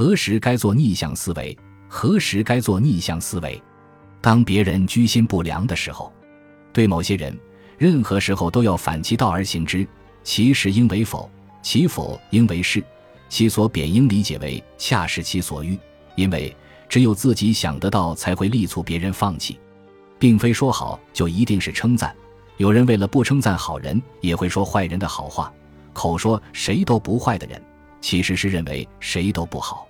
何时该做逆向思维？何时该做逆向思维？当别人居心不良的时候对某些人任何时候都要反其道而行之其实应为否其否应为是其所贬应理解为恰是其所欲因为只有自己想得到才会力促别人放弃。并非说好就一定是称赞有人为了不称赞好人也会说坏人的好话口说谁都不坏的人其实是认为谁都不好。